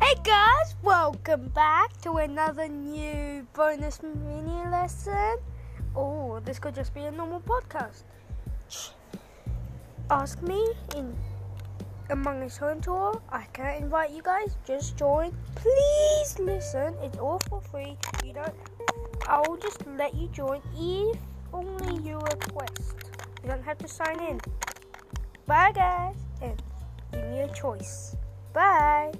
Hey guys, welcome back to another new bonus mini lesson. Oh, this could just be a normal podcast. Ask me in Among Us Home Tour. I can't invite you guys, just join. Please listen, it's all for free. You don't I'll just let you join if only you request. You don't have to sign in. Bye guys and give me a choice. Bye.